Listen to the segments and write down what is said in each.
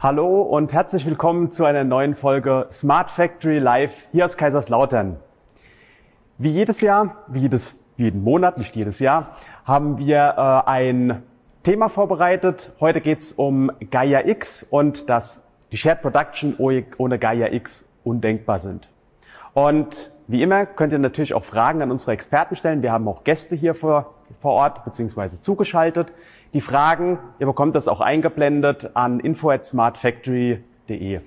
Hallo und herzlich willkommen zu einer neuen Folge Smart Factory Live hier aus Kaiserslautern. Wie jedes Jahr, wie jedes, jeden Monat, nicht jedes Jahr, haben wir äh, ein Thema vorbereitet. Heute geht es um Gaia X und dass die Shared Production ohne Gaia X undenkbar sind. Und wie immer könnt ihr natürlich auch Fragen an unsere Experten stellen. Wir haben auch Gäste hier vor, vor Ort beziehungsweise zugeschaltet. Die Fragen, ihr bekommt das auch eingeblendet an info@smartfactory.de.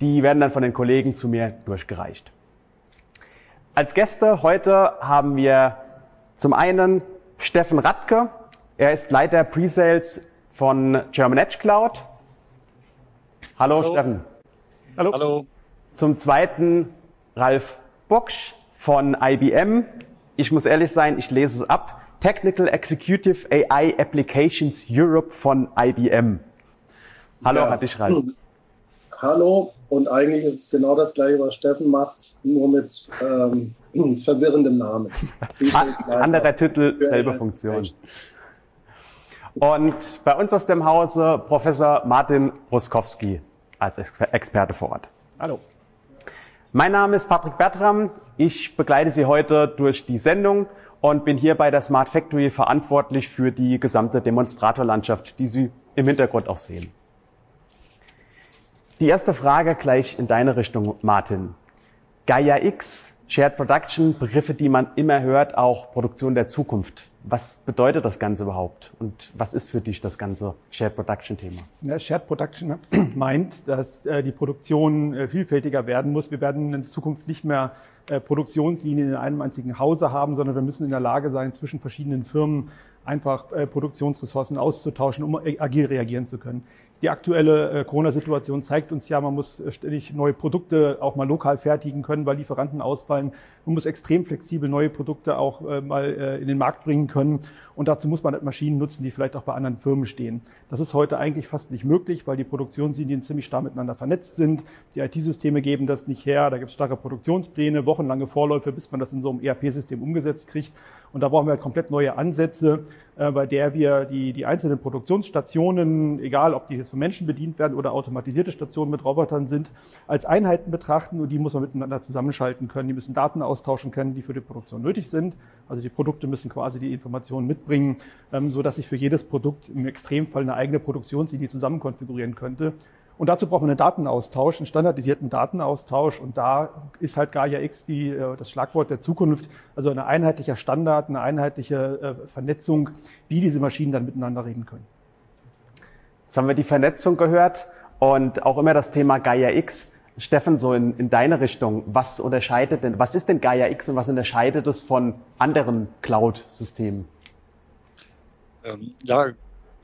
Die werden dann von den Kollegen zu mir durchgereicht. Als Gäste heute haben wir zum einen Steffen Radke. Er ist Leiter Pre-Sales von German Edge Cloud. Hallo, Hallo. Steffen. Hallo. Hallo. Zum zweiten Ralf Boksch von IBM. Ich muss ehrlich sein, ich lese es ab. Technical Executive AI Applications Europe von IBM. Hallo, ja. dich Ralf. Hallo, und eigentlich ist es genau das gleiche, was Steffen macht, nur mit ähm, verwirrendem Namen. Anderer Titel, selbe Funktion. Und bei uns aus dem Hause Professor Martin Ruskowski als Experte vor Ort. Hallo. Mein Name ist Patrick Bertram. Ich begleite Sie heute durch die Sendung und bin hier bei der Smart Factory verantwortlich für die gesamte Demonstratorlandschaft, die Sie im Hintergrund auch sehen. Die erste Frage gleich in deine Richtung, Martin. Gaia X, Shared Production, Begriffe, die man immer hört, auch Produktion der Zukunft. Was bedeutet das Ganze überhaupt? Und was ist für dich das ganze Shared Production Thema? Ja, Shared Production meint, dass äh, die Produktion äh, vielfältiger werden muss. Wir werden in Zukunft nicht mehr Produktionslinien in einem einzigen Hause haben, sondern wir müssen in der Lage sein, zwischen verschiedenen Firmen einfach äh, Produktionsressourcen auszutauschen, um agil reagieren zu können. Die aktuelle äh, Corona-Situation zeigt uns ja, man muss äh, ständig neue Produkte auch mal lokal fertigen können, weil Lieferanten ausfallen. Man muss extrem flexibel neue Produkte auch äh, mal in den Markt bringen können. Und dazu muss man halt Maschinen nutzen, die vielleicht auch bei anderen Firmen stehen. Das ist heute eigentlich fast nicht möglich, weil die Produktionslinien ziemlich stark miteinander vernetzt sind. Die IT-Systeme geben das nicht her. Da gibt es starre Produktionspläne, wochenlange Vorläufe, bis man das in so einem ERP-System umgesetzt kriegt. Und da brauchen wir halt komplett neue Ansätze, äh, bei der wir die, die einzelnen Produktionsstationen, egal ob die jetzt von Menschen bedient werden oder automatisierte Stationen mit Robotern sind, als Einheiten betrachten und die muss man miteinander zusammenschalten können. Die müssen Daten austauschen können, die für die Produktion nötig sind. Also die Produkte müssen quasi die Informationen mitbringen, ähm, so dass ich für jedes Produkt im Extremfall eine eigene Produktionslinie zusammen konfigurieren könnte. Und dazu braucht man einen Datenaustausch, einen standardisierten Datenaustausch. Und da ist halt Gaia X die, äh, das Schlagwort der Zukunft. Also ein einheitlicher Standard, eine einheitliche äh, Vernetzung, wie diese Maschinen dann miteinander reden können. Jetzt haben wir die Vernetzung gehört und auch immer das Thema Gaia X. Steffen, so in, in deine Richtung, was unterscheidet denn, was ist denn Gaia X und was unterscheidet es von anderen Cloud-Systemen? Ähm, ja,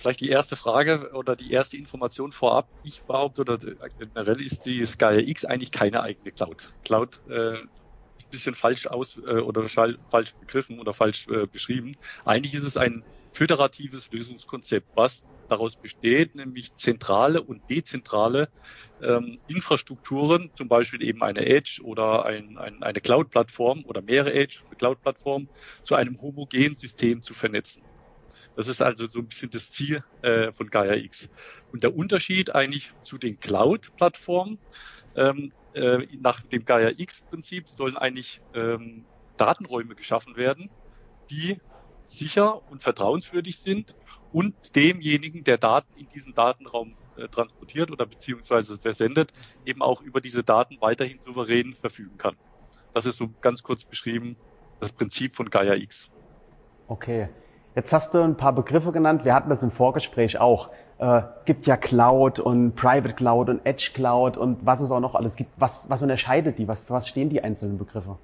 Vielleicht die erste Frage oder die erste Information vorab. Ich behaupte, oder generell ist die Sky X eigentlich keine eigene Cloud. Cloud äh, ist ein bisschen falsch aus äh, oder falsch begriffen oder falsch äh, beschrieben. Eigentlich ist es ein föderatives Lösungskonzept, was daraus besteht, nämlich zentrale und dezentrale ähm, Infrastrukturen, zum Beispiel eben eine Edge oder ein, ein, eine Cloud-Plattform oder mehrere Edge, Cloud-Plattformen, zu einem homogenen System zu vernetzen. Das ist also so ein bisschen das Ziel äh, von Gaia X. Und der Unterschied eigentlich zu den Cloud-Plattformen, ähm, äh, nach dem Gaia X-Prinzip sollen eigentlich ähm, Datenräume geschaffen werden, die sicher und vertrauenswürdig sind und demjenigen, der Daten in diesen Datenraum äh, transportiert oder beziehungsweise versendet, eben auch über diese Daten weiterhin souverän verfügen kann. Das ist so ganz kurz beschrieben das Prinzip von Gaia X. Okay. Jetzt hast du ein paar Begriffe genannt. Wir hatten das im Vorgespräch auch. Äh, gibt ja Cloud und Private Cloud und Edge Cloud und was es auch noch alles gibt. Was, was unterscheidet die? Was, was stehen die einzelnen Begriffe?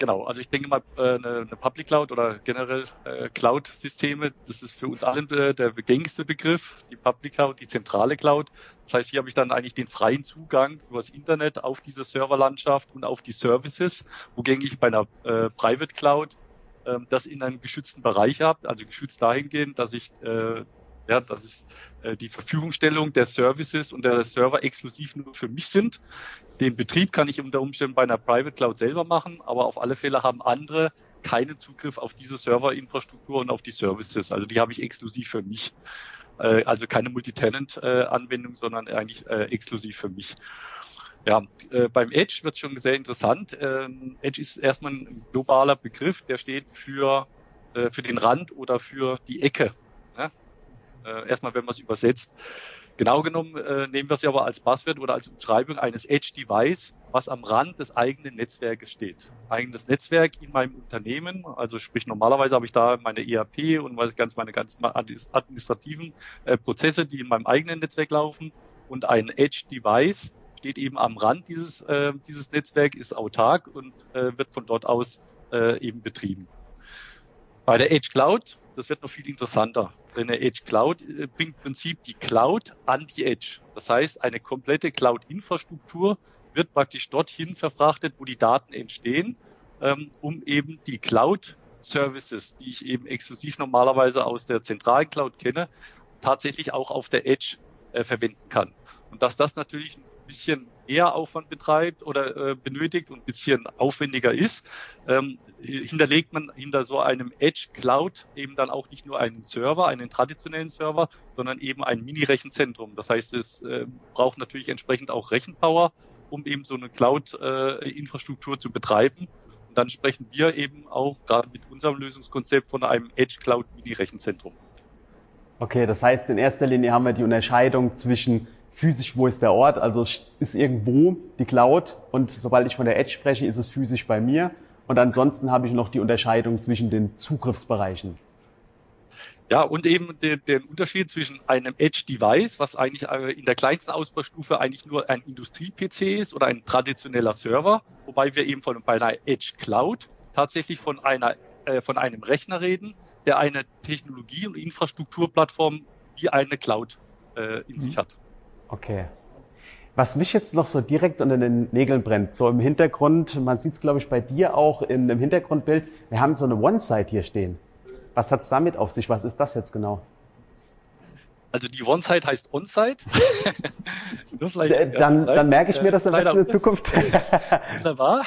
Genau, also ich denke mal, äh, eine, eine Public Cloud oder generell äh, Cloud-Systeme, das ist für uns alle äh, der gängigste Begriff, die Public Cloud, die zentrale Cloud. Das heißt, hier habe ich dann eigentlich den freien Zugang über das Internet auf diese Serverlandschaft und auf die Services, wogegen ich bei einer äh, Private Cloud ähm, das in einem geschützten Bereich habe, also geschützt dahingehend, dass ich äh, ja, dass es äh, die Verfügungstellung der Services und der Server exklusiv nur für mich sind. Den Betrieb kann ich unter Umständen bei einer Private Cloud selber machen, aber auf alle Fälle haben andere keinen Zugriff auf diese Serverinfrastruktur und auf die Services. Also die habe ich exklusiv für mich. Äh, also keine Multitenant-Anwendung, sondern eigentlich äh, exklusiv für mich. Ja, äh, beim Edge wird schon sehr interessant. Ähm, Edge ist erstmal ein globaler Begriff, der steht für, äh, für den Rand oder für die Ecke. Ne? Äh, erstmal, wenn man es übersetzt. Genau genommen äh, nehmen wir es ja aber als Passwort oder als Umschreibung eines Edge-Device, was am Rand des eigenen Netzwerkes steht. Eigenes Netzwerk in meinem Unternehmen, also sprich normalerweise habe ich da meine ERP und ganz meine ganzen administrativen äh, Prozesse, die in meinem eigenen Netzwerk laufen und ein Edge-Device steht eben am Rand dieses, äh, dieses Netzwerk, ist autark und äh, wird von dort aus äh, eben betrieben. Bei der Edge Cloud, das wird noch viel interessanter. Denn der Edge Cloud äh, bringt im Prinzip die Cloud an die Edge. Das heißt, eine komplette Cloud-Infrastruktur wird praktisch dorthin verfrachtet, wo die Daten entstehen, ähm, um eben die Cloud-Services, die ich eben exklusiv normalerweise aus der zentralen Cloud kenne, tatsächlich auch auf der Edge äh, verwenden kann. Und dass das natürlich ein bisschen mehr Aufwand betreibt oder äh, benötigt und ein bisschen aufwendiger ist, ähm, hinterlegt man hinter so einem Edge Cloud eben dann auch nicht nur einen Server, einen traditionellen Server, sondern eben ein Mini-Rechenzentrum. Das heißt, es äh, braucht natürlich entsprechend auch Rechenpower, um eben so eine Cloud-Infrastruktur äh, zu betreiben. Und dann sprechen wir eben auch gerade mit unserem Lösungskonzept von einem Edge Cloud Mini-Rechenzentrum. Okay, das heißt, in erster Linie haben wir die Unterscheidung zwischen physisch, wo ist der Ort, also es ist irgendwo die Cloud und sobald ich von der Edge spreche, ist es physisch bei mir und ansonsten habe ich noch die Unterscheidung zwischen den Zugriffsbereichen. Ja, und eben den, den Unterschied zwischen einem Edge-Device, was eigentlich äh, in der kleinsten Ausbaustufe eigentlich nur ein Industrie-PC ist oder ein traditioneller Server, wobei wir eben von bei einer Edge Cloud tatsächlich von einer äh, von einem Rechner reden, der eine Technologie- und Infrastrukturplattform wie eine Cloud äh, in mhm. sich hat. Okay. Was mich jetzt noch so direkt unter den Nägeln brennt, so im Hintergrund, man sieht es glaube ich bei dir auch in dem Hintergrundbild, wir haben so eine One-Site hier stehen. Was hat es damit auf sich? Was ist das jetzt genau? Also die One-Site heißt On-Site. dann, dann merke ich mir das am besten in Zukunft. Wunderbar.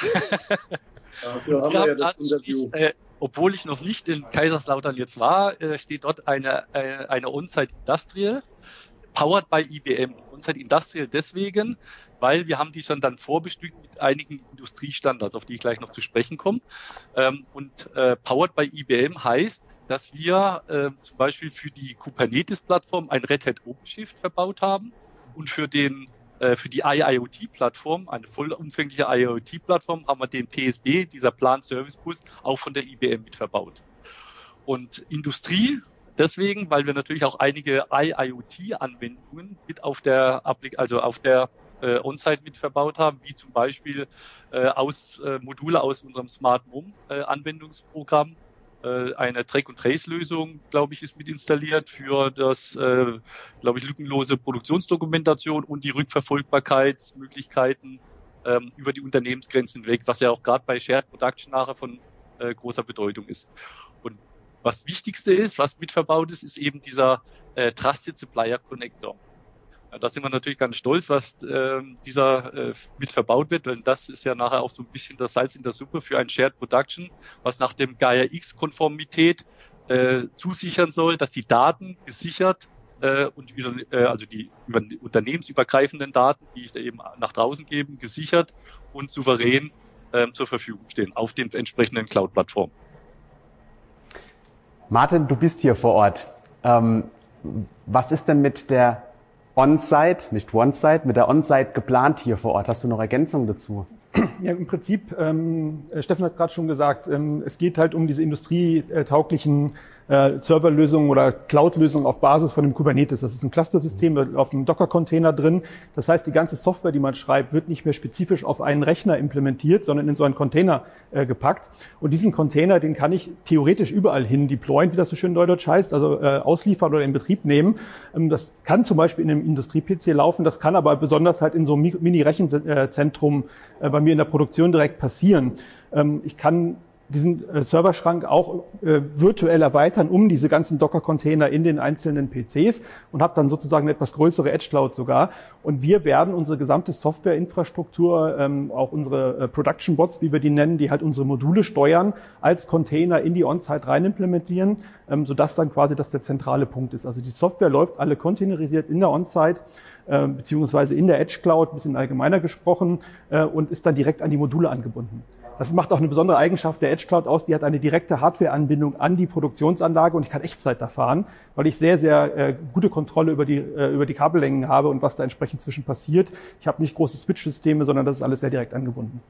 Dafür haben wir ja das Interview. Äh, obwohl ich noch nicht in Kaiserslautern jetzt war, äh, steht dort eine, äh, eine On-Site Industrial powered by IBM. Uns halt Industrial deswegen, weil wir haben die schon dann vorbestückt mit einigen Industriestandards, auf die ich gleich noch zu sprechen komme. Ähm, und äh, powered by IBM heißt, dass wir äh, zum Beispiel für die Kubernetes-Plattform ein Red Hat OpenShift verbaut haben und für den äh, für die IIoT-Plattform, eine vollumfängliche IIoT-Plattform, haben wir den PSB, dieser Plan Service Bus, auch von der IBM mit verbaut. Und Industrie Deswegen, weil wir natürlich auch einige IIoT-Anwendungen mit auf der also auf der äh, On-Site mit verbaut haben, wie zum Beispiel äh, aus äh, Module aus unserem Smart Mom äh, Anwendungsprogramm. Äh, eine Track- und Trace-Lösung, glaube ich, ist mit installiert für das, äh, glaube ich, lückenlose Produktionsdokumentation und die Rückverfolgbarkeitsmöglichkeiten ähm, über die Unternehmensgrenzen weg, was ja auch gerade bei Shared Production nachher von äh, großer Bedeutung ist. Und was Wichtigste ist, was mit verbaut ist, ist eben dieser äh, Trusted Supplier Connector. Ja, da sind wir natürlich ganz stolz, was äh, dieser äh, mit verbaut wird, denn das ist ja nachher auch so ein bisschen das Salz in der Suppe für ein Shared Production, was nach dem Gaia X-Konformität äh, zusichern soll, dass die Daten gesichert äh, und über, äh, also die über unternehmensübergreifenden Daten, die ich da eben nach draußen gebe, gesichert und souverän äh, zur Verfügung stehen auf den entsprechenden Cloud-Plattformen. Martin, du bist hier vor Ort. Ähm, was ist denn mit der On-Site, nicht One-Site, mit der On-Site geplant hier vor Ort? Hast du noch Ergänzungen dazu? Ja, im Prinzip, ähm, Steffen hat gerade schon gesagt, ähm, es geht halt um diese industrietauglichen äh, Serverlösungen oder Cloud-Lösungen auf Basis von dem Kubernetes. Das ist ein Cluster-System auf einem Docker-Container drin. Das heißt, die ganze Software, die man schreibt, wird nicht mehr spezifisch auf einen Rechner implementiert, sondern in so einen Container äh, gepackt. Und diesen Container, den kann ich theoretisch überall hin deployen, wie das so schön neudeutsch heißt, also äh, ausliefern oder in Betrieb nehmen. Ähm, das kann zum Beispiel in einem Industrie-PC laufen, das kann aber besonders halt in so einem Mini-Rechenzentrum äh, bei mir in der Produktion direkt passieren. Ähm, ich kann diesen äh, Serverschrank auch äh, virtuell erweitern um diese ganzen Docker-Container in den einzelnen PCs und habe dann sozusagen eine etwas größere Edge Cloud sogar. Und wir werden unsere gesamte Softwareinfrastruktur, ähm, auch unsere äh, Production Bots, wie wir die nennen, die halt unsere Module steuern, als Container in die On-Site rein implementieren, ähm, sodass dann quasi das der zentrale Punkt ist. Also die Software läuft alle containerisiert in der On-Site äh, beziehungsweise in der Edge Cloud, ein bisschen allgemeiner gesprochen, äh, und ist dann direkt an die Module angebunden. Das macht auch eine besondere Eigenschaft der Edge Cloud aus. Die hat eine direkte Hardware-Anbindung an die Produktionsanlage und ich kann Echtzeit da fahren, weil ich sehr, sehr äh, gute Kontrolle über die, äh, über die Kabellängen habe und was da entsprechend zwischen passiert. Ich habe nicht große Switch-Systeme, sondern das ist alles sehr direkt angebunden.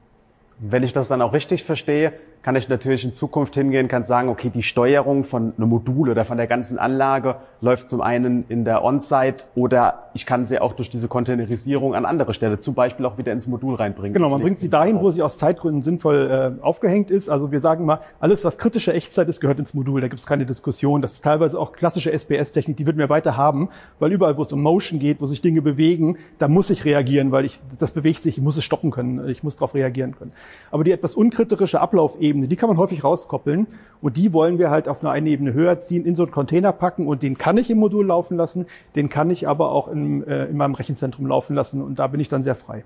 Wenn ich das dann auch richtig verstehe, kann ich natürlich in Zukunft hingehen, kann sagen, okay, die Steuerung von einem Modul oder von der ganzen Anlage läuft zum einen in der On-Site oder ich kann sie auch durch diese Containerisierung an andere Stelle, zum Beispiel auch wieder ins Modul reinbringen. Genau, man bringt sie dahin, wo sie aus Zeitgründen sinnvoll äh, aufgehängt ist. Also wir sagen mal, alles, was kritische Echtzeit ist, gehört ins Modul. Da gibt es keine Diskussion. Das ist teilweise auch klassische SPS-Technik, die würden wir weiter haben, weil überall, wo es um Motion geht, wo sich Dinge bewegen, da muss ich reagieren, weil ich das bewegt sich, ich muss es stoppen können, ich muss darauf reagieren können. Aber die etwas unkritische Ablaufebene, die kann man häufig rauskoppeln und die wollen wir halt auf eine Ebene höher ziehen, in so einen Container packen und den kann ich im Modul laufen lassen, den kann ich aber auch in, äh, in meinem Rechenzentrum laufen lassen und da bin ich dann sehr frei.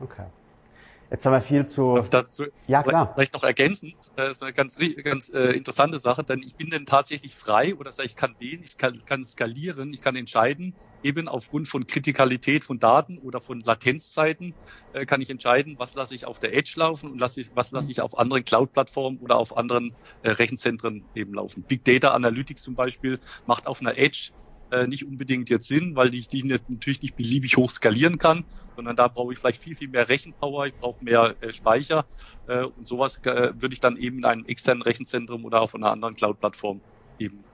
Okay. Jetzt haben wir viel zu. Darf dazu ja, klar. Vielleicht noch ergänzend, das ist eine ganz, ganz äh, interessante Sache, denn ich bin dann tatsächlich frei oder ich kann wählen, ich kann, kann skalieren, ich kann entscheiden, eben aufgrund von Kritikalität von Daten oder von Latenzzeiten äh, kann ich entscheiden, was lasse ich auf der Edge laufen und lasse ich, was lasse ich auf anderen Cloud-Plattformen oder auf anderen äh, Rechenzentren eben laufen. Big Data Analytics zum Beispiel macht auf einer Edge äh, nicht unbedingt jetzt Sinn, weil ich die natürlich nicht beliebig hoch skalieren kann, sondern da brauche ich vielleicht viel, viel mehr Rechenpower, ich brauche mehr äh, Speicher äh, und sowas äh, würde ich dann eben in einem externen Rechenzentrum oder auf einer anderen Cloud-Plattform eben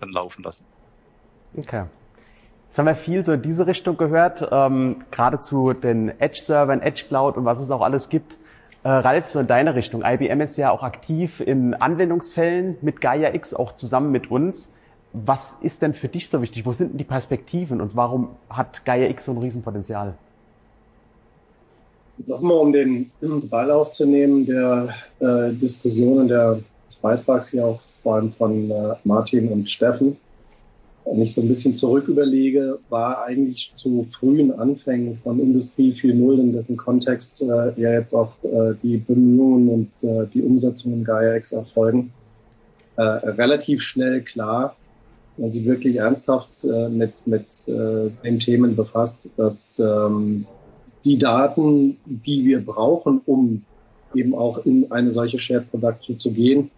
dann laufen lassen. Okay. Jetzt haben wir viel so in diese Richtung gehört, ähm, gerade zu den Edge-Servern, Edge-Cloud und was es auch alles gibt. Äh, Ralf, so in deine Richtung. IBM ist ja auch aktiv in Anwendungsfällen mit Gaia X, auch zusammen mit uns. Was ist denn für dich so wichtig? Wo sind denn die Perspektiven und warum hat Gaia X so ein Riesenpotenzial? Nochmal, um den Ball aufzunehmen, der äh, Diskussionen der, des Beitrags hier auch vor allem von äh, Martin und Steffen, wenn ich so ein bisschen zurück überlege, war eigentlich zu frühen Anfängen von Industrie 4.0, in dessen Kontext äh, ja jetzt auch äh, die Bemühungen und äh, die Umsetzung in X erfolgen, äh, relativ schnell klar, man sich wirklich ernsthaft äh, mit, mit äh, den Themen befasst, dass ähm, die Daten, die wir brauchen, um eben auch in eine solche Shared Production zu gehen,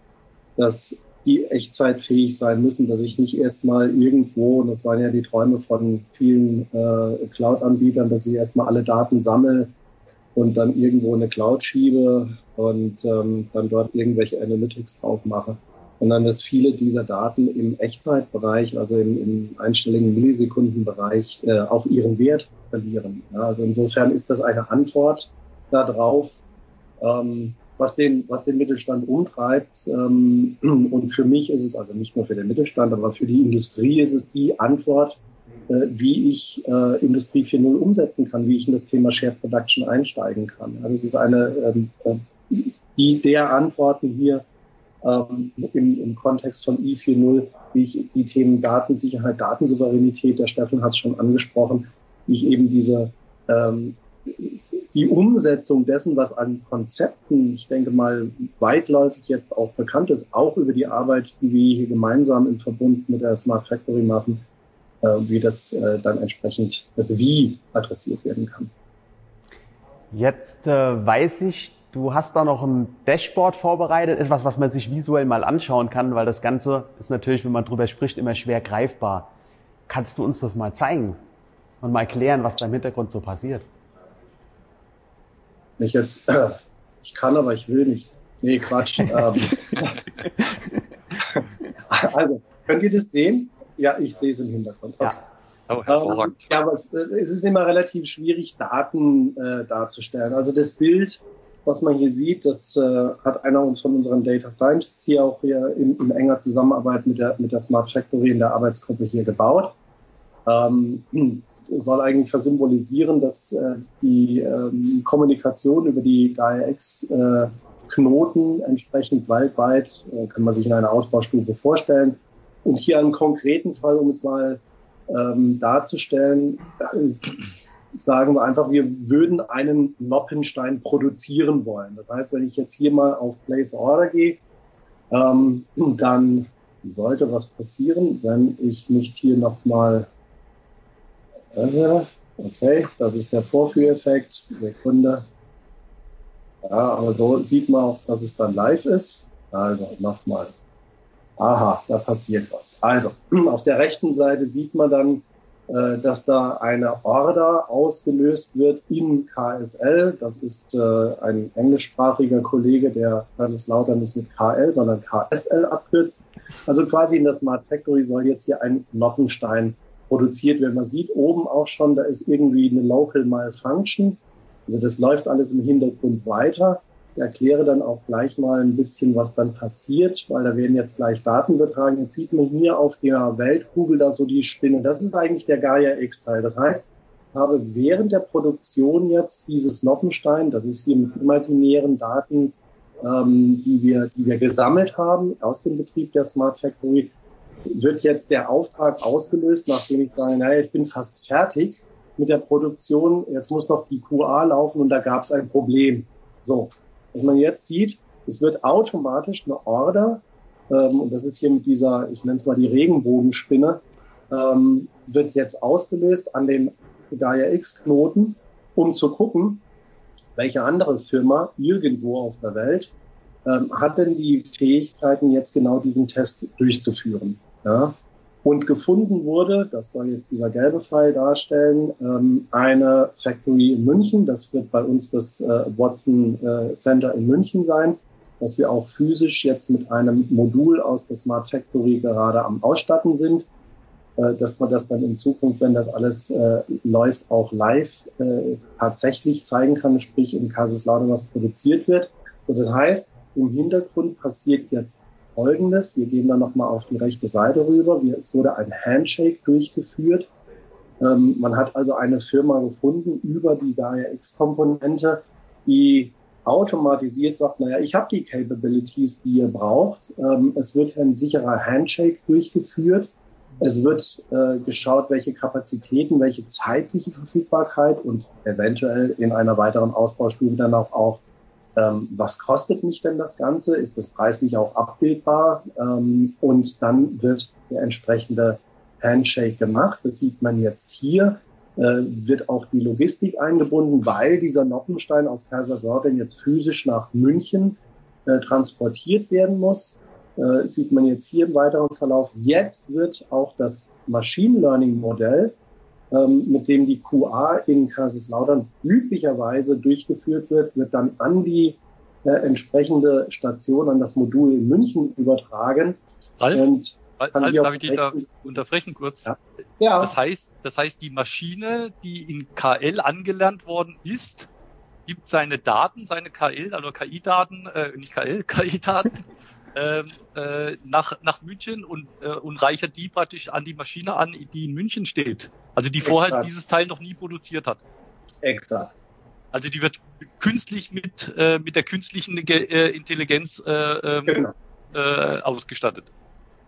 dass die echtzeitfähig sein müssen, dass ich nicht erstmal irgendwo, und das waren ja die Träume von vielen äh, Cloud-Anbietern, dass ich erstmal alle Daten sammle und dann irgendwo in eine Cloud schiebe und ähm, dann dort irgendwelche Analytics drauf mache sondern dass viele dieser Daten im Echtzeitbereich, also im, im einstelligen Millisekundenbereich, äh, auch ihren Wert verlieren. Ja, also insofern ist das eine Antwort darauf, ähm, was den, was den Mittelstand umtreibt. Ähm, und für mich ist es also nicht nur für den Mittelstand, aber für die Industrie ist es die Antwort, äh, wie ich äh, Industrie 4.0 umsetzen kann, wie ich in das Thema Shared Production einsteigen kann. Also es ist eine, ähm, äh, die der Antworten hier ähm, im, im Kontext von I4.0, wie ich die Themen Datensicherheit, Datensouveränität, der Steffen hat es schon angesprochen, wie ich eben diese ähm, die Umsetzung dessen, was an Konzepten, ich denke mal, weitläufig jetzt auch bekannt ist, auch über die Arbeit, die wir hier gemeinsam im Verbund mit der Smart Factory machen, äh, wie das äh, dann entsprechend das Wie adressiert werden kann. Jetzt äh, weiß ich, Du hast da noch ein Dashboard vorbereitet, etwas, was man sich visuell mal anschauen kann, weil das Ganze ist natürlich, wenn man drüber spricht, immer schwer greifbar. Kannst du uns das mal zeigen und mal erklären, was da im Hintergrund so passiert? Ich jetzt, äh, ich kann, aber ich will nicht. Nee, Quatsch. ähm, also, könnt ihr das sehen? Ja, ich sehe es im Hintergrund. Okay. Ja. Oh, hervorragend. ja, aber es, es, ist immer relativ schwierig, Daten äh, darzustellen. Also das Bild was man hier sieht, das äh, hat einer von unseren Data Scientists hier auch hier in, in, enger Zusammenarbeit mit der, mit der Smart Factory in der Arbeitsgruppe hier gebaut. Ähm, soll eigentlich versymbolisieren, dass äh, die ähm, Kommunikation über die GaiaX äh, entsprechend weltweit, äh, kann man sich in einer Ausbaustufe vorstellen. Und hier einen konkreten Fall, um es mal ähm, darzustellen, äh, sagen wir einfach, wir würden einen Noppenstein produzieren wollen. Das heißt, wenn ich jetzt hier mal auf Place Order gehe, ähm, dann sollte was passieren, wenn ich nicht hier nochmal, äh, okay, das ist der Vorführeffekt, Sekunde. Ja, aber so sieht man auch, dass es dann live ist. Also nochmal. Aha, da passiert was. Also, auf der rechten Seite sieht man dann, dass da eine Order ausgelöst wird in KSL. Das ist äh, ein englischsprachiger Kollege, der das ist lauter nicht mit KL, sondern KSL abkürzt. Also quasi in der Smart Factory soll jetzt hier ein Noppenstein produziert werden. Man sieht oben auch schon, da ist irgendwie eine Local Malfunction. Also das läuft alles im Hintergrund weiter. Erkläre dann auch gleich mal ein bisschen, was dann passiert, weil da werden jetzt gleich Daten übertragen. Jetzt sieht man hier auf der Weltkugel da so die Spinne. Das ist eigentlich der Gaia X-Teil. Das heißt, ich habe während der Produktion jetzt dieses Noppenstein, das ist hier mit imaginären Daten, ähm, die, wir, die wir gesammelt haben aus dem Betrieb der Smart Factory, wird jetzt der Auftrag ausgelöst, nachdem ich sage, naja, ich bin fast fertig mit der Produktion, jetzt muss noch die QA laufen und da gab es ein Problem. So, was man jetzt sieht, es wird automatisch eine Order, ähm, und das ist hier mit dieser, ich nenne es mal die Regenbogenspinne, ähm, wird jetzt ausgelöst an den Gaia X-Knoten, um zu gucken, welche andere Firma irgendwo auf der Welt ähm, hat denn die Fähigkeiten, jetzt genau diesen Test durchzuführen. Ja? Und gefunden wurde, das soll jetzt dieser gelbe Pfeil darstellen, ähm, eine Factory in München. Das wird bei uns das äh, Watson äh, Center in München sein, das wir auch physisch jetzt mit einem Modul aus der Smart Factory gerade am Ausstatten sind, äh, dass man das dann in Zukunft, wenn das alles äh, läuft, auch live äh, tatsächlich zeigen kann, sprich in Kaiserslautern was produziert wird. Und das heißt, im Hintergrund passiert jetzt Folgendes. Wir gehen dann nochmal auf die rechte Seite rüber. Es wurde ein Handshake durchgeführt. Ähm, man hat also eine Firma gefunden über die Gaia X-Komponente, die automatisiert sagt, naja, ich habe die Capabilities, die ihr braucht. Ähm, es wird ein sicherer Handshake durchgeführt. Es wird äh, geschaut, welche Kapazitäten, welche zeitliche Verfügbarkeit und eventuell in einer weiteren Ausbaustufe dann auch, auch ähm, was kostet mich denn das Ganze? Ist das preislich auch abbildbar? Ähm, und dann wird der entsprechende Handshake gemacht. Das sieht man jetzt hier. Äh, wird auch die Logistik eingebunden, weil dieser Noppenstein aus Kaiserslautern jetzt physisch nach München äh, transportiert werden muss. Äh, sieht man jetzt hier im weiteren Verlauf. Jetzt wird auch das Machine Learning Modell mit dem die QA in Kaiserslautern üblicherweise durchgeführt wird, wird dann an die äh, entsprechende Station, an das Modul in München übertragen. Ralf, und Ralf darf ich dich da unterbrechen kurz? Ja. ja. Das heißt, das heißt, die Maschine, die in KL angelernt worden ist, gibt seine Daten, seine KL, also KI-Daten, äh, nicht KL, KI-Daten ähm, äh, nach, nach München und, äh, und reichert die praktisch an die Maschine an, die in München steht. Also die vorher Exakt. dieses Teil noch nie produziert hat. Exakt. Also die wird künstlich mit, äh, mit der künstlichen äh, Intelligenz äh, ähm, genau. äh, ausgestattet.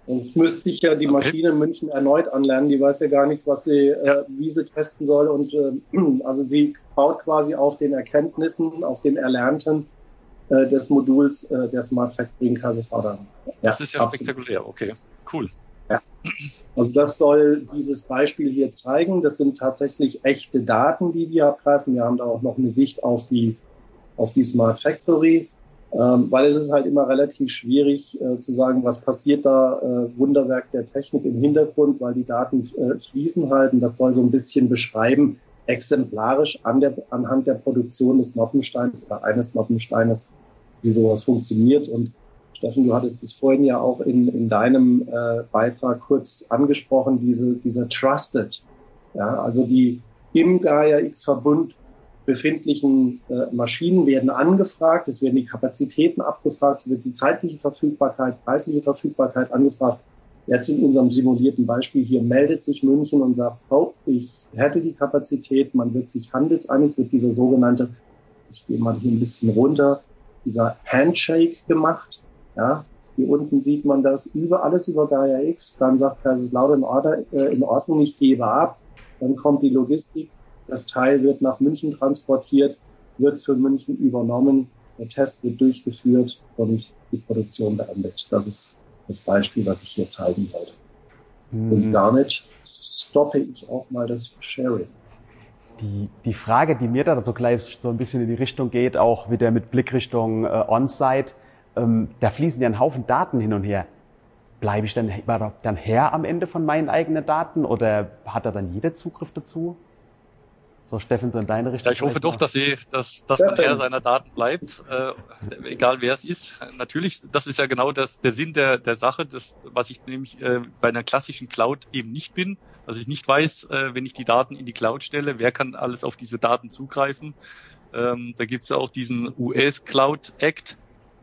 Sonst müsste ich ja die Maschine okay. in München erneut anlernen. Die weiß ja gar nicht, was sie, äh, wie sie testen soll. Und äh, also sie baut quasi auf den Erkenntnissen, auf dem Erlernten äh, des Moduls äh, der Smart Factory in Kaiserslautern. Ja, das ist ja absolut. spektakulär, okay, cool. Ja. Also das soll dieses Beispiel hier zeigen. Das sind tatsächlich echte Daten, die wir abgreifen. Wir haben da auch noch eine Sicht auf die, auf die Smart Factory, ähm, weil es ist halt immer relativ schwierig äh, zu sagen, was passiert da, äh, Wunderwerk der Technik im Hintergrund, weil die Daten äh, fließen halten. Das soll so ein bisschen beschreiben, exemplarisch an der, anhand der Produktion des Noppensteins oder eines Noppensteines, wie sowas funktioniert. Und Steffen, du hattest es vorhin ja auch in, in deinem äh, Beitrag kurz angesprochen, diese, dieser Trusted, ja, also die im Gaia X-Verbund befindlichen äh, Maschinen werden angefragt, es werden die Kapazitäten abgefragt, es wird die zeitliche Verfügbarkeit, preisliche Verfügbarkeit angefragt. Jetzt in unserem simulierten Beispiel hier meldet sich München und sagt, oh, ich hätte die Kapazität, man wird sich handelseinig, es wird dieser sogenannte, ich gehe mal hier ein bisschen runter, dieser Handshake gemacht. Ja, hier unten sieht man das über alles über Gaia X. Dann sagt Kaiserslautern Order, äh, in Ordnung, ich gebe ab. Dann kommt die Logistik. Das Teil wird nach München transportiert, wird für München übernommen. Der Test wird durchgeführt und die Produktion beendet. Das ist das Beispiel, was ich hier zeigen wollte. Mhm. Und damit stoppe ich auch mal das Sharing. Die, die Frage, die mir da so gleich so ein bisschen in die Richtung geht, auch wieder mit Blick Richtung äh, On-Site, ähm, da fließen ja ein Haufen Daten hin und her. Bleibe ich dann, dann Herr am Ende von meinen eigenen Daten oder hat da dann jeder Zugriff dazu? So, Steffen, so in deine Richtung. Ja, ich hoffe doch, dass, sie, dass, dass man Herr seiner Daten bleibt, äh, egal wer es ist. Natürlich, das ist ja genau das, der Sinn der, der Sache, das, was ich nämlich äh, bei einer klassischen Cloud eben nicht bin, dass ich nicht weiß, äh, wenn ich die Daten in die Cloud stelle, wer kann alles auf diese Daten zugreifen. Ähm, da gibt es ja auch diesen US Cloud Act,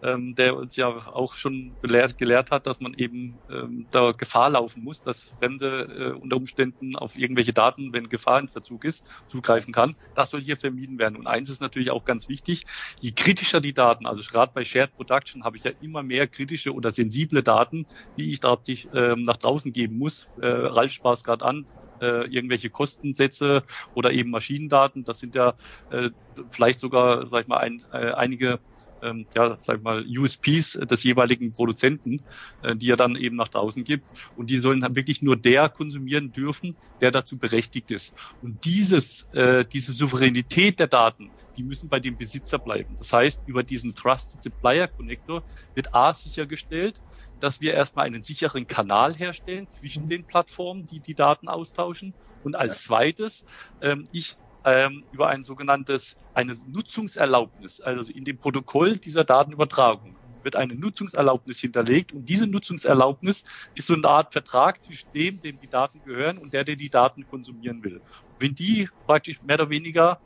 ähm, der uns ja auch schon belehrt, gelehrt hat, dass man eben ähm, da Gefahr laufen muss, dass Fremde äh, unter Umständen auf irgendwelche Daten, wenn Gefahr in Verzug ist, zugreifen kann. Das soll hier vermieden werden. Und eins ist natürlich auch ganz wichtig, je kritischer die Daten, also gerade bei Shared Production habe ich ja immer mehr kritische oder sensible Daten, die ich dort äh, nach draußen geben muss. Äh, Ralf sprach gerade an, äh, irgendwelche Kostensätze oder eben Maschinendaten. Das sind ja äh, vielleicht sogar, sag ich mal, ein, äh, einige ähm, ja, sag mal, USPs des jeweiligen Produzenten, äh, die er dann eben nach draußen gibt. Und die sollen dann wirklich nur der konsumieren dürfen, der dazu berechtigt ist. Und dieses, äh, diese Souveränität der Daten, die müssen bei dem Besitzer bleiben. Das heißt, über diesen Trusted Supplier Connector wird A sichergestellt, dass wir erstmal einen sicheren Kanal herstellen zwischen den Plattformen, die die Daten austauschen. Und als zweites, ähm, ich ähm, über ein sogenanntes, eine Nutzungserlaubnis, also in dem Protokoll dieser Datenübertragung wird eine Nutzungserlaubnis hinterlegt und diese Nutzungserlaubnis ist so eine Art Vertrag zwischen dem, dem die Daten gehören und der, der die Daten konsumieren will. wenn die praktisch mehr oder weniger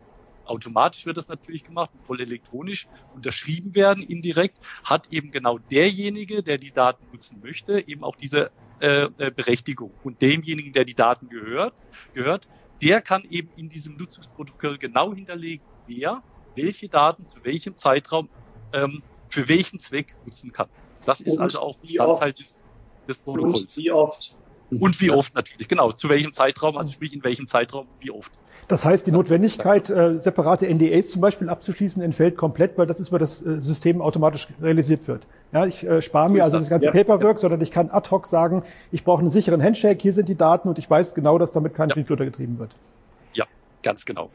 automatisch wird das natürlich gemacht, voll elektronisch unterschrieben werden indirekt, hat eben genau derjenige, der die Daten nutzen möchte, eben auch diese äh, äh Berechtigung. Und demjenigen, der die Daten gehört, gehört, der kann eben in diesem Nutzungsprotokoll genau hinterlegen, wer welche Daten zu welchem Zeitraum ähm, für welchen Zweck nutzen kann. Das ist und also auch Bestandteil des, des Protokolls. Und wie oft? Und wie oft natürlich, genau. Zu welchem Zeitraum, also sprich in welchem Zeitraum, wie oft. Das heißt, die Notwendigkeit, äh, separate NDAs zum Beispiel abzuschließen, entfällt komplett, weil das über das äh, System automatisch realisiert wird. Ja, ich äh, spare so mir also das, das ganze ja. Paperwork, sondern ich kann ad hoc sagen, ich brauche einen sicheren Handshake, hier sind die Daten und ich weiß genau, dass damit kein ja. Schindluder getrieben wird. Ja, ganz genau.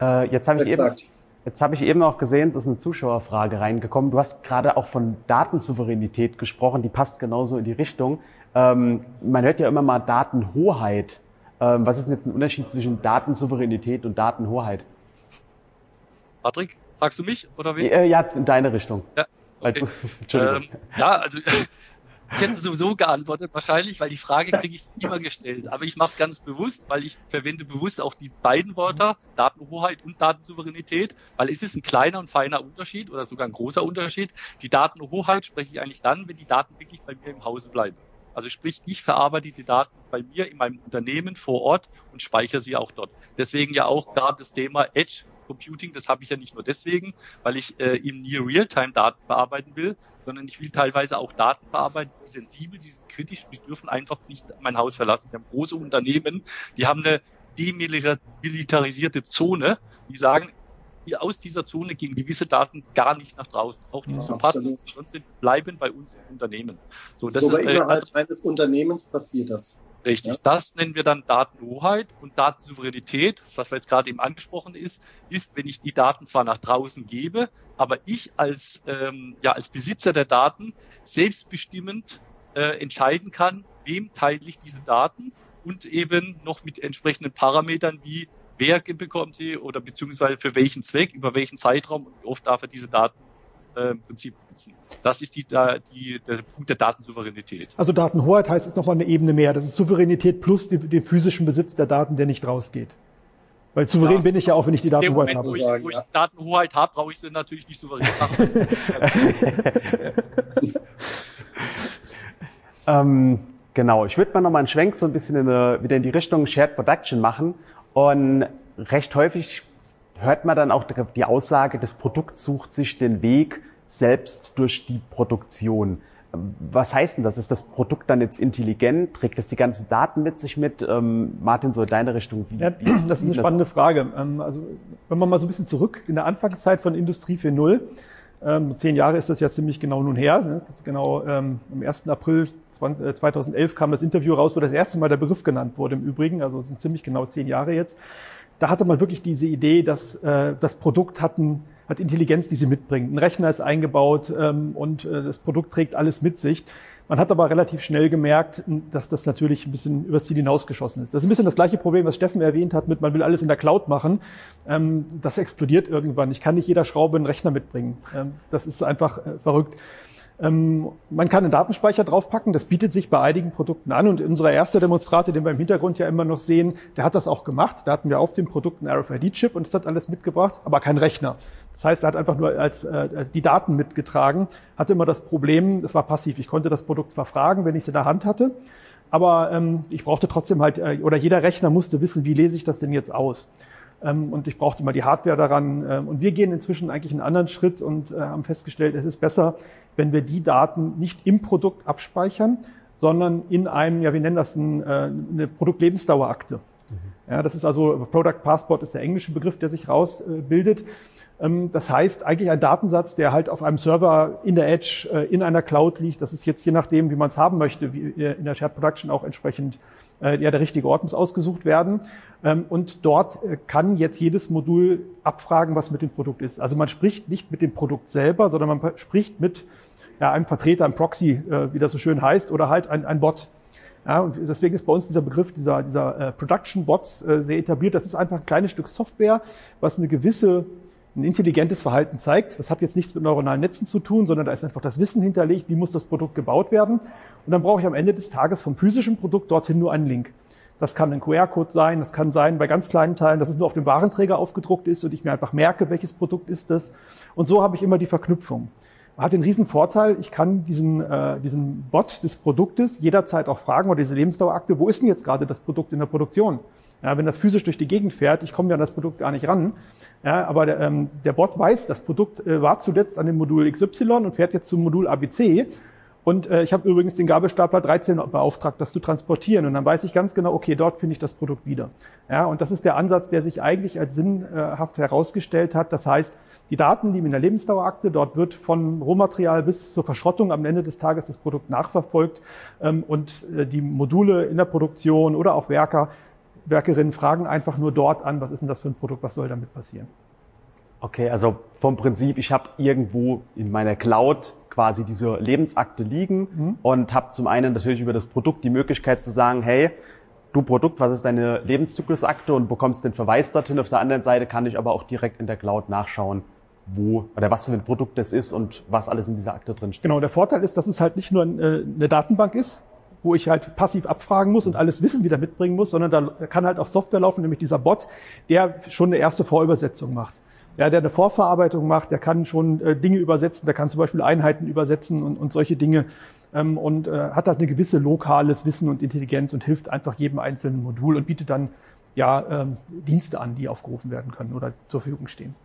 Äh, jetzt habe ich eben, jetzt habe ich eben auch gesehen, es ist eine Zuschauerfrage reingekommen. Du hast gerade auch von Datensouveränität gesprochen, die passt genauso in die Richtung. Ähm, man hört ja immer mal Datenhoheit. Ähm, was ist denn jetzt ein Unterschied zwischen Datensouveränität und Datenhoheit? Patrick, fragst du mich oder wen? Äh, ja, in deine Richtung. Ja, okay. ähm, ja also ich hätte sowieso geantwortet wahrscheinlich, weil die Frage kriege ich immer gestellt. Aber ich mache es ganz bewusst, weil ich verwende bewusst auch die beiden Wörter, Datenhoheit und Datensouveränität, weil es ist ein kleiner und feiner Unterschied oder sogar ein großer Unterschied. Die Datenhoheit spreche ich eigentlich dann, wenn die Daten wirklich bei mir im Hause bleiben. Also sprich, ich verarbeite die Daten bei mir in meinem Unternehmen vor Ort und speichere sie auch dort. Deswegen ja auch gerade das Thema Edge Computing, das habe ich ja nicht nur deswegen, weil ich äh, eben Near Real-Time Daten verarbeiten will, sondern ich will teilweise auch Daten verarbeiten, die sensibel, die sind kritisch, die dürfen einfach nicht mein Haus verlassen. Wir haben große Unternehmen, die haben eine demilitarisierte Zone, die sagen, aus dieser Zone gehen gewisse Daten gar nicht nach draußen. Auch die ja, Partner bleiben bei uns im Unternehmen. So, das Sogar ist, äh, innerhalb äh, eines Unternehmens passiert das. Richtig, ja. das nennen wir dann Datenhoheit und Datensouveränität, was wir jetzt gerade eben angesprochen ist, ist, wenn ich die Daten zwar nach draußen gebe, aber ich als, ähm, ja, als Besitzer der Daten selbstbestimmend äh, entscheiden kann, wem teile ich diese Daten und eben noch mit entsprechenden Parametern wie wer bekommt sie oder beziehungsweise für welchen Zweck, über welchen Zeitraum und wie oft darf er diese Daten äh, Prinzip nutzen. Das ist die, die, der Punkt der Datensouveränität. Also Datenhoheit heißt es nochmal eine Ebene mehr. Das ist Souveränität plus die, den physischen Besitz der Daten, der nicht rausgeht. Weil souverän ja. bin ich ja auch, wenn ich die Datenhoheit Moment, habe. Wo ich, sagen, wo ich Datenhoheit habe, brauche ich sie natürlich nicht souverän machen. ähm, genau, ich würde mal nochmal einen Schwenk so ein bisschen in eine, wieder in die Richtung Shared Production machen und recht häufig hört man dann auch die Aussage, das Produkt sucht sich den Weg selbst durch die Produktion. Was heißt denn das? Ist das Produkt dann jetzt intelligent? Trägt es die ganzen Daten mit sich mit? Ähm, Martin, so in deine Richtung. Wie, ja, das ist eine spannende Frage. Ähm, also, wenn man mal so ein bisschen zurück in der Anfangszeit von Industrie 4.0, ähm, zehn Jahre ist das ja ziemlich genau nun her. Ne? genau ähm, am 1. April 20, 2011 äh, kam das Interview raus, wo das erste Mal der Begriff genannt wurde im Übrigen. Also sind ziemlich genau zehn Jahre jetzt. Da hatte man wirklich diese Idee, dass äh, das Produkt hat ein hat Intelligenz, die sie mitbringt. Ein Rechner ist eingebaut ähm, und äh, das Produkt trägt alles mit sich. Man hat aber relativ schnell gemerkt, dass das natürlich ein bisschen übers Ziel hinausgeschossen ist. Das ist ein bisschen das gleiche Problem, was Steffen erwähnt hat, mit man will alles in der Cloud machen. Ähm, das explodiert irgendwann. Ich kann nicht jeder Schraube einen Rechner mitbringen. Ähm, das ist einfach äh, verrückt. Ähm, man kann einen Datenspeicher draufpacken, das bietet sich bei einigen Produkten an und unser erster Demonstrator, den wir im Hintergrund ja immer noch sehen, der hat das auch gemacht. Da hatten wir auf dem Produkt einen RFID-Chip und das hat alles mitgebracht, aber kein Rechner. Das heißt, er hat einfach nur als äh, die Daten mitgetragen, hatte immer das Problem, es war passiv. Ich konnte das Produkt zwar fragen, wenn ich es in der Hand hatte, aber ähm, ich brauchte trotzdem halt, äh, oder jeder Rechner musste wissen, wie lese ich das denn jetzt aus. Ähm, und ich brauchte mal die Hardware daran. Ähm, und wir gehen inzwischen eigentlich einen anderen Schritt und äh, haben festgestellt, es ist besser, wenn wir die Daten nicht im Produkt abspeichern, sondern in einem, ja, wir nennen das ein, äh, eine Produktlebensdauerakte. Mhm. Ja, das ist also, Product Passport ist der englische Begriff, der sich rausbildet. Ähm, das heißt, eigentlich ein Datensatz, der halt auf einem Server in der Edge, äh, in einer Cloud liegt. Das ist jetzt je nachdem, wie man es haben möchte, wie in der Shared Production auch entsprechend ja, der richtige Ort muss ausgesucht werden. Ähm, und dort kann jetzt jedes Modul abfragen, was mit dem Produkt ist. Also man spricht nicht mit dem Produkt selber, sondern man spricht mit ja, einem Vertreter, einem Proxy, äh, wie das so schön heißt, oder halt ein, ein Bot. Ja, und deswegen ist bei uns dieser Begriff dieser, dieser äh, Production Bots äh, sehr etabliert. Das ist einfach ein kleines Stück Software, was eine gewisse ein intelligentes Verhalten zeigt. Das hat jetzt nichts mit neuronalen Netzen zu tun, sondern da ist einfach das Wissen hinterlegt, wie muss das Produkt gebaut werden. Und dann brauche ich am Ende des Tages vom physischen Produkt dorthin nur einen Link. Das kann ein QR-Code sein, das kann sein bei ganz kleinen Teilen, dass es nur auf dem Warenträger aufgedruckt ist und ich mir einfach merke, welches Produkt ist das. Und so habe ich immer die Verknüpfung hat den riesen Vorteil, ich kann diesen, äh, diesen Bot des Produktes jederzeit auch fragen oder diese Lebensdauerakte, wo ist denn jetzt gerade das Produkt in der Produktion? Ja, wenn das physisch durch die Gegend fährt, ich komme ja an das Produkt gar nicht ran. Ja, aber der, ähm, der Bot weiß, das Produkt äh, war zuletzt an dem Modul XY und fährt jetzt zum Modul ABC und äh, ich habe übrigens den Gabelstapler 13 beauftragt, das zu transportieren. Und dann weiß ich ganz genau, okay, dort finde ich das Produkt wieder. Ja, und das ist der Ansatz, der sich eigentlich als sinnhaft herausgestellt hat. Das heißt, die Daten liegen in der Lebensdauerakte. Dort wird von Rohmaterial bis zur Verschrottung am Ende des Tages das Produkt nachverfolgt. Ähm, und äh, die Module in der Produktion oder auch Werker, Werkerinnen fragen einfach nur dort an, was ist denn das für ein Produkt, was soll damit passieren. Okay, also vom Prinzip, ich habe irgendwo in meiner Cloud quasi diese Lebensakte liegen mhm. und habe zum einen natürlich über das Produkt die Möglichkeit zu sagen, hey, du Produkt, was ist deine Lebenszyklusakte und bekommst den Verweis dorthin. Auf der anderen Seite kann ich aber auch direkt in der Cloud nachschauen, wo oder was für ein Produkt das ist und was alles in dieser Akte drin steht. Genau, der Vorteil ist, dass es halt nicht nur eine Datenbank ist, wo ich halt passiv abfragen muss und alles Wissen wieder mitbringen muss, sondern da kann halt auch Software laufen, nämlich dieser Bot, der schon eine erste Vorübersetzung macht ja, der eine Vorverarbeitung macht, der kann schon äh, Dinge übersetzen, der kann zum Beispiel Einheiten übersetzen und, und solche Dinge ähm, und äh, hat halt eine gewisse lokales Wissen und Intelligenz und hilft einfach jedem einzelnen Modul und bietet dann ja ähm, Dienste an, die aufgerufen werden können oder zur Verfügung stehen.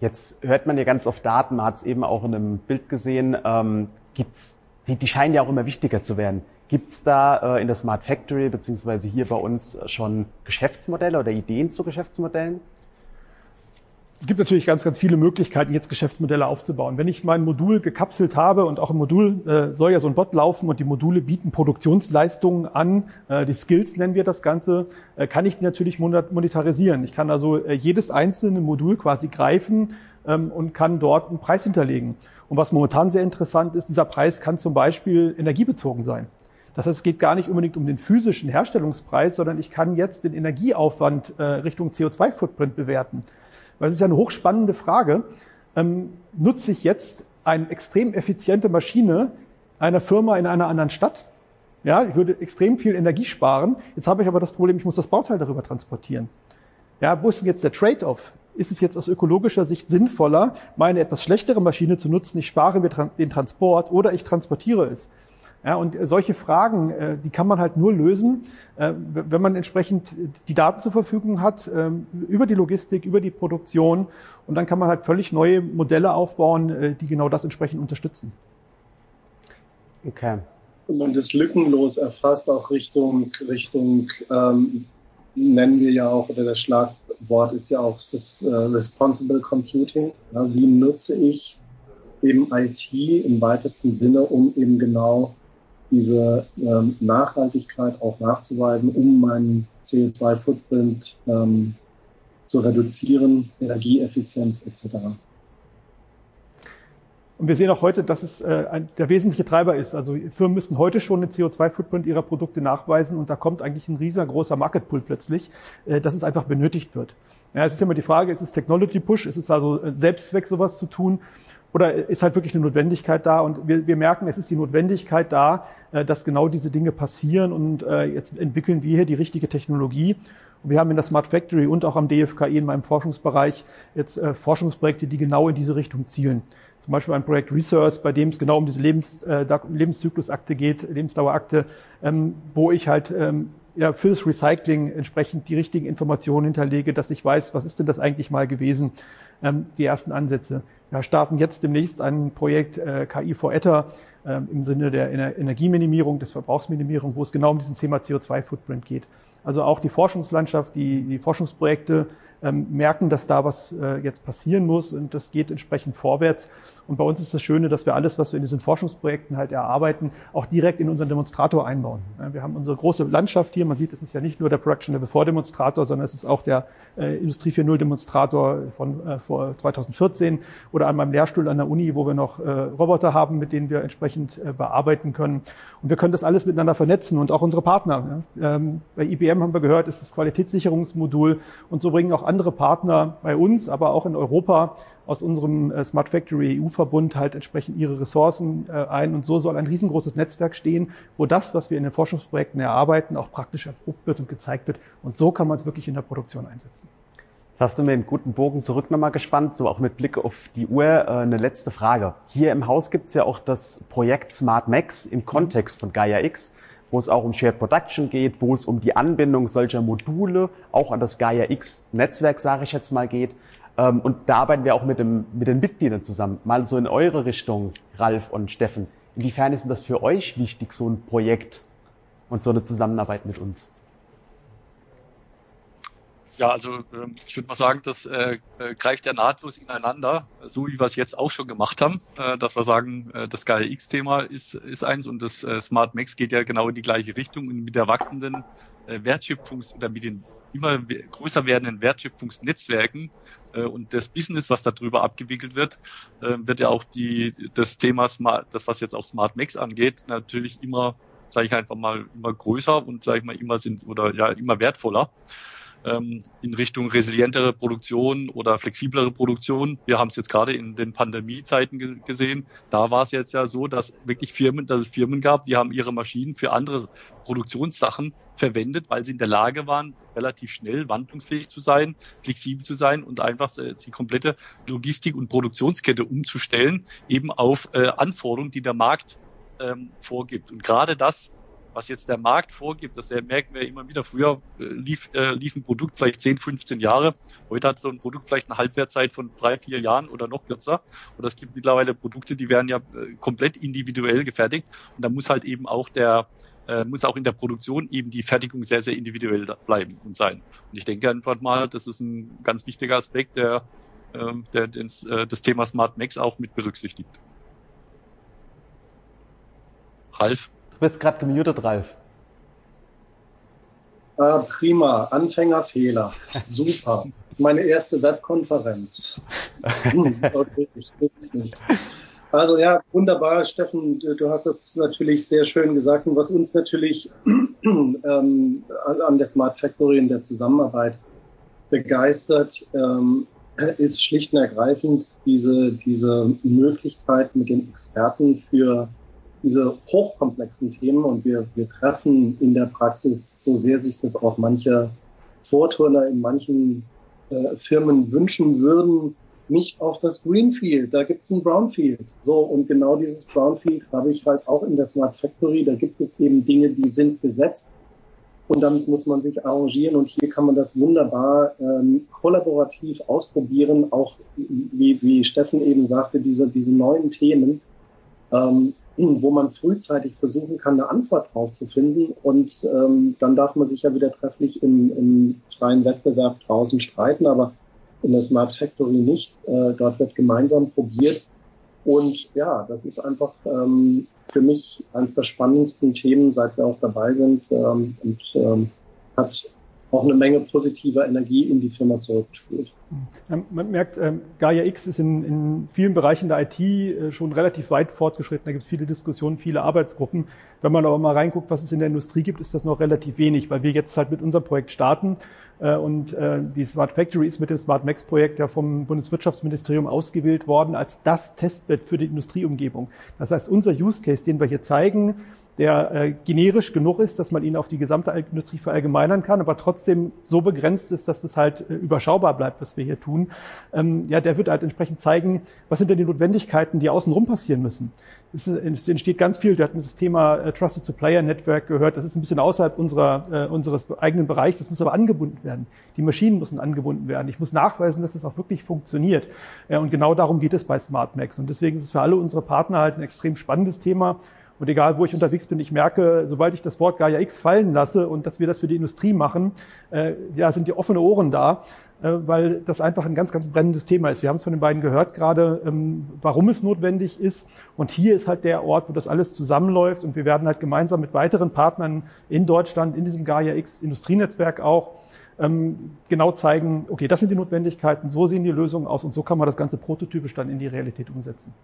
Jetzt hört man ja ganz oft Daten, man hat es eben auch in einem Bild gesehen, ähm, gibt's, die, die scheinen ja auch immer wichtiger zu werden. Gibt es da äh, in der Smart Factory beziehungsweise hier bei uns schon Geschäftsmodelle oder Ideen zu Geschäftsmodellen? Es gibt natürlich ganz, ganz viele Möglichkeiten, jetzt Geschäftsmodelle aufzubauen. Wenn ich mein Modul gekapselt habe und auch im Modul äh, soll ja so ein Bot laufen und die Module bieten Produktionsleistungen an, äh, die Skills nennen wir das Ganze, äh, kann ich die natürlich monetarisieren. Ich kann also äh, jedes einzelne Modul quasi greifen ähm, und kann dort einen Preis hinterlegen. Und was momentan sehr interessant ist, dieser Preis kann zum Beispiel energiebezogen sein. Das heißt, es geht gar nicht unbedingt um den physischen Herstellungspreis, sondern ich kann jetzt den Energieaufwand äh, Richtung CO2-Footprint bewerten. Weil es ist ja eine hochspannende Frage. Ähm, nutze ich jetzt eine extrem effiziente Maschine einer Firma in einer anderen Stadt? Ja, ich würde extrem viel Energie sparen. Jetzt habe ich aber das Problem, ich muss das Bauteil darüber transportieren. Ja, wo ist denn jetzt der Trade-off? Ist es jetzt aus ökologischer Sicht sinnvoller, meine etwas schlechtere Maschine zu nutzen? Ich spare mir den Transport oder ich transportiere es. Ja, und solche Fragen, äh, die kann man halt nur lösen, äh, wenn man entsprechend die Daten zur Verfügung hat, ähm, über die Logistik, über die Produktion. Und dann kann man halt völlig neue Modelle aufbauen, äh, die genau das entsprechend unterstützen. Okay. Und man das lückenlos erfasst, auch Richtung, Richtung ähm, nennen wir ja auch, oder das Schlagwort ist ja auch das, äh, Responsible Computing. Ja, wie nutze ich eben IT im weitesten Sinne, um eben genau diese ähm, Nachhaltigkeit auch nachzuweisen, um meinen CO2-Footprint ähm, zu reduzieren, Energieeffizienz etc. Und wir sehen auch heute, dass es äh, ein, der wesentliche Treiber ist. Also Firmen müssen heute schon den CO2-Footprint ihrer Produkte nachweisen und da kommt eigentlich ein riesengroßer Market Pool plötzlich, äh, dass es einfach benötigt wird. Ja, es ist immer die Frage, ist es Technology Push? Ist es also Selbstzweck, sowas zu tun? Oder ist halt wirklich eine Notwendigkeit da? Und wir, wir merken, es ist die Notwendigkeit da, äh, dass genau diese Dinge passieren und äh, jetzt entwickeln wir hier die richtige Technologie. Und wir haben in der Smart Factory und auch am DFKI in meinem Forschungsbereich jetzt äh, Forschungsprojekte, die genau in diese Richtung zielen. Zum Beispiel ein Projekt Research, bei dem es genau um diese Lebens, äh, Lebenszyklusakte geht, Lebensdauerakte, ähm, wo ich halt ähm, ja, für das Recycling entsprechend die richtigen Informationen hinterlege, dass ich weiß, was ist denn das eigentlich mal gewesen, ähm, die ersten Ansätze. Wir starten jetzt demnächst ein Projekt äh, KI for Ether äh, im Sinne der Ener Energieminimierung, des Verbrauchsminimierung, wo es genau um diesen Thema CO2-Footprint geht. Also auch die Forschungslandschaft, die, die Forschungsprojekte merken, dass da was äh, jetzt passieren muss und das geht entsprechend vorwärts. Und bei uns ist das Schöne, dass wir alles, was wir in diesen Forschungsprojekten halt erarbeiten, auch direkt in unseren Demonstrator einbauen. Wir haben unsere große Landschaft hier. Man sieht, es ist ja nicht nur der Production Level 4 Demonstrator, sondern es ist auch der äh, Industrie 4.0 Demonstrator von äh, vor 2014 oder an meinem Lehrstuhl an der Uni, wo wir noch Roboter haben, mit denen wir entsprechend bearbeiten können. Und wir können das alles miteinander vernetzen und auch unsere Partner. Ähm, bei IBM haben wir gehört, ist das Qualitätssicherungsmodul und so bringen auch andere Partner bei uns, aber auch in Europa aus unserem äh, Smart Factory EU-Verbund halt entsprechend ihre Ressourcen äh, ein. Und so soll ein riesengroßes Netzwerk stehen, wo das, was wir in den Forschungsprojekten erarbeiten, auch praktisch erprobt wird und gezeigt wird. Und so kann man es wirklich in der Produktion einsetzen. Jetzt hast du mir einen guten Bogen zurück nochmal gespannt, so auch mit Blick auf die Uhr. Äh, eine letzte Frage. Hier im Haus gibt es ja auch das Projekt Smart Max im Kontext von Gaia X wo es auch um Shared Production geht, wo es um die Anbindung solcher Module auch an das Gaia X Netzwerk, sage ich jetzt mal, geht. Ähm, und da arbeiten wir auch mit, dem, mit den Mitgliedern zusammen. Mal so in eure Richtung, Ralf und Steffen. Inwiefern ist denn das für euch wichtig, so ein Projekt und so eine Zusammenarbeit mit uns? Ja, also ähm, ich würde mal sagen, das äh, äh, greift ja nahtlos ineinander, so wie wir es jetzt auch schon gemacht haben, äh, dass wir sagen, äh, das Gaia X-Thema ist, ist eins und das äh, Smart Max geht ja genau in die gleiche Richtung und mit der wachsenden äh, Wertschöpfungs- oder mit den immer größer werdenden Wertschöpfungsnetzwerken äh, und das Business, was darüber abgewickelt wird, äh, wird ja auch die das Thema Smart, das was jetzt auch Smart Max angeht, natürlich immer, sage ich einfach mal, immer größer und sage ich mal immer sind oder ja immer wertvoller ähm, in Richtung resilientere Produktion oder flexiblere Produktion. Wir haben es jetzt gerade in den Pandemiezeiten ge gesehen. Da war es jetzt ja so, dass wirklich Firmen, dass es Firmen gab, die haben ihre Maschinen für andere Produktionssachen verwendet, weil sie in der Lage waren, relativ schnell wandlungsfähig zu sein, flexibel zu sein und einfach äh, die komplette Logistik und Produktionskette umzustellen, eben auf äh, Anforderungen, die der Markt ähm, vorgibt. Und gerade das was jetzt der Markt vorgibt, das merken wir immer wieder. Früher äh, lief, äh, lief ein Produkt vielleicht 10, 15 Jahre. Heute hat so ein Produkt vielleicht eine Halbwertzeit von drei, vier Jahren oder noch kürzer. Und es gibt mittlerweile Produkte, die werden ja äh, komplett individuell gefertigt. Und da muss halt eben auch der, äh, muss auch in der Produktion eben die Fertigung sehr, sehr individuell bleiben und sein. Und ich denke einfach mal, das ist ein ganz wichtiger Aspekt, der, äh, der äh, das Thema Smart Max auch mit berücksichtigt. Ralf? Du bist gerade gemutet, Ralf. Ah, prima, Anfängerfehler. Super. Das ist meine erste Webkonferenz. Hm, also ja, wunderbar, Steffen, du hast das natürlich sehr schön gesagt. Und was uns natürlich ähm, an der Smart Factory in der Zusammenarbeit begeistert, ähm, ist schlicht und ergreifend diese, diese Möglichkeit mit den Experten für diese hochkomplexen Themen und wir, wir treffen in der Praxis, so sehr sich das auch manche Vorturner in manchen äh, Firmen wünschen würden, nicht auf das Greenfield, da gibt es ein Brownfield. So, und genau dieses Brownfield habe ich halt auch in der Smart Factory. Da gibt es eben Dinge, die sind gesetzt und damit muss man sich arrangieren. Und hier kann man das wunderbar ähm, kollaborativ ausprobieren, auch wie, wie Steffen eben sagte, diese, diese neuen Themen, ähm, wo man frühzeitig versuchen kann, eine Antwort drauf zu finden. Und ähm, dann darf man sich ja wieder trefflich im, im freien Wettbewerb draußen streiten, aber in der Smart Factory nicht. Äh, dort wird gemeinsam probiert. Und ja, das ist einfach ähm, für mich eines der spannendsten Themen, seit wir auch dabei sind. Ähm, und ähm, hat auch eine Menge positiver Energie in die Firma zurückgespült. Man merkt, ähm, Gaia X ist in, in vielen Bereichen der IT äh, schon relativ weit fortgeschritten. Da gibt es viele Diskussionen, viele Arbeitsgruppen. Wenn man aber mal reinguckt, was es in der Industrie gibt, ist das noch relativ wenig, weil wir jetzt halt mit unserem Projekt starten äh, und äh, die Smart Factory ist mit dem Smart Max Projekt ja vom Bundeswirtschaftsministerium ausgewählt worden als das Testbett für die Industrieumgebung. Das heißt, unser Use Case, den wir hier zeigen, der äh, generisch genug ist, dass man ihn auf die gesamte Industrie verallgemeinern kann, aber trotzdem so begrenzt ist, dass es halt äh, überschaubar bleibt, was wir hier tun. Ähm, ja, der wird halt entsprechend zeigen, was sind denn die Notwendigkeiten, die außenrum passieren müssen. Es, es entsteht ganz viel. Wir hatten das Thema äh, Trusted Supplier Network gehört. Das ist ein bisschen außerhalb unserer, äh, unseres eigenen Bereichs. Das muss aber angebunden werden. Die Maschinen müssen angebunden werden. Ich muss nachweisen, dass es auch wirklich funktioniert. Ja, und genau darum geht es bei SmartMax. Und deswegen ist es für alle unsere Partner halt ein extrem spannendes Thema. Und egal, wo ich unterwegs bin, ich merke, sobald ich das Wort Gaia X fallen lasse und dass wir das für die Industrie machen, äh, ja, sind die offene Ohren da, äh, weil das einfach ein ganz, ganz brennendes Thema ist. Wir haben es von den beiden gehört gerade, ähm, warum es notwendig ist. Und hier ist halt der Ort, wo das alles zusammenläuft. Und wir werden halt gemeinsam mit weiteren Partnern in Deutschland, in diesem Gaia X Industrienetzwerk auch, ähm, genau zeigen, okay, das sind die Notwendigkeiten, so sehen die Lösungen aus und so kann man das Ganze prototypisch dann in die Realität umsetzen.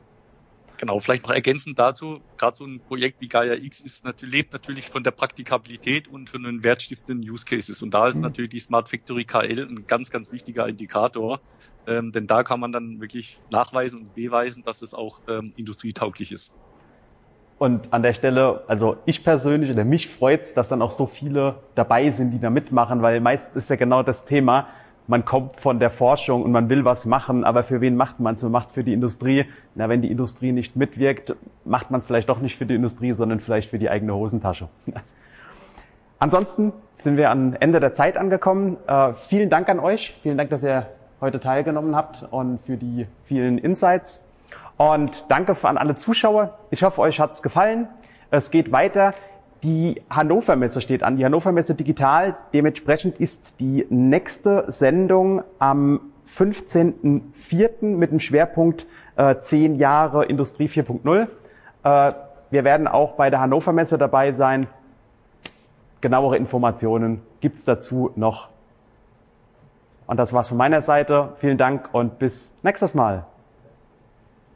Genau, vielleicht noch ergänzend dazu, gerade so ein Projekt wie Gaia X ist natürlich, lebt natürlich von der Praktikabilität und von den wertstiftenden Use Cases. Und da ist mhm. natürlich die Smart Factory KL ein ganz, ganz wichtiger Indikator. Ähm, denn da kann man dann wirklich nachweisen und beweisen, dass es auch ähm, industrietauglich ist. Und an der Stelle, also ich persönlich oder mich freut's, dass dann auch so viele dabei sind, die da mitmachen, weil meistens ist ja genau das Thema, man kommt von der Forschung und man will was machen, aber für wen macht man es? Man macht für die Industrie. Na, wenn die Industrie nicht mitwirkt, macht man es vielleicht doch nicht für die Industrie, sondern vielleicht für die eigene Hosentasche. Ansonsten sind wir am Ende der Zeit angekommen. Äh, vielen Dank an euch. Vielen Dank, dass ihr heute teilgenommen habt und für die vielen Insights. Und danke an alle Zuschauer. Ich hoffe, euch hat's gefallen. Es geht weiter. Die Hannover Messe steht an, die Hannover Messe Digital. Dementsprechend ist die nächste Sendung am 15.04. mit dem Schwerpunkt äh, 10 Jahre Industrie 4.0. Äh, wir werden auch bei der Hannover Messe dabei sein. Genauere Informationen gibt's dazu noch. Und das war's von meiner Seite. Vielen Dank und bis nächstes Mal.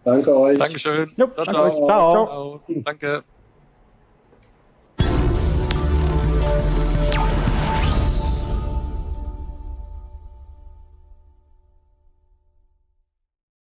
Danke euch. Dankeschön. Jo, ciao, danke ciao. ciao. ciao. Danke.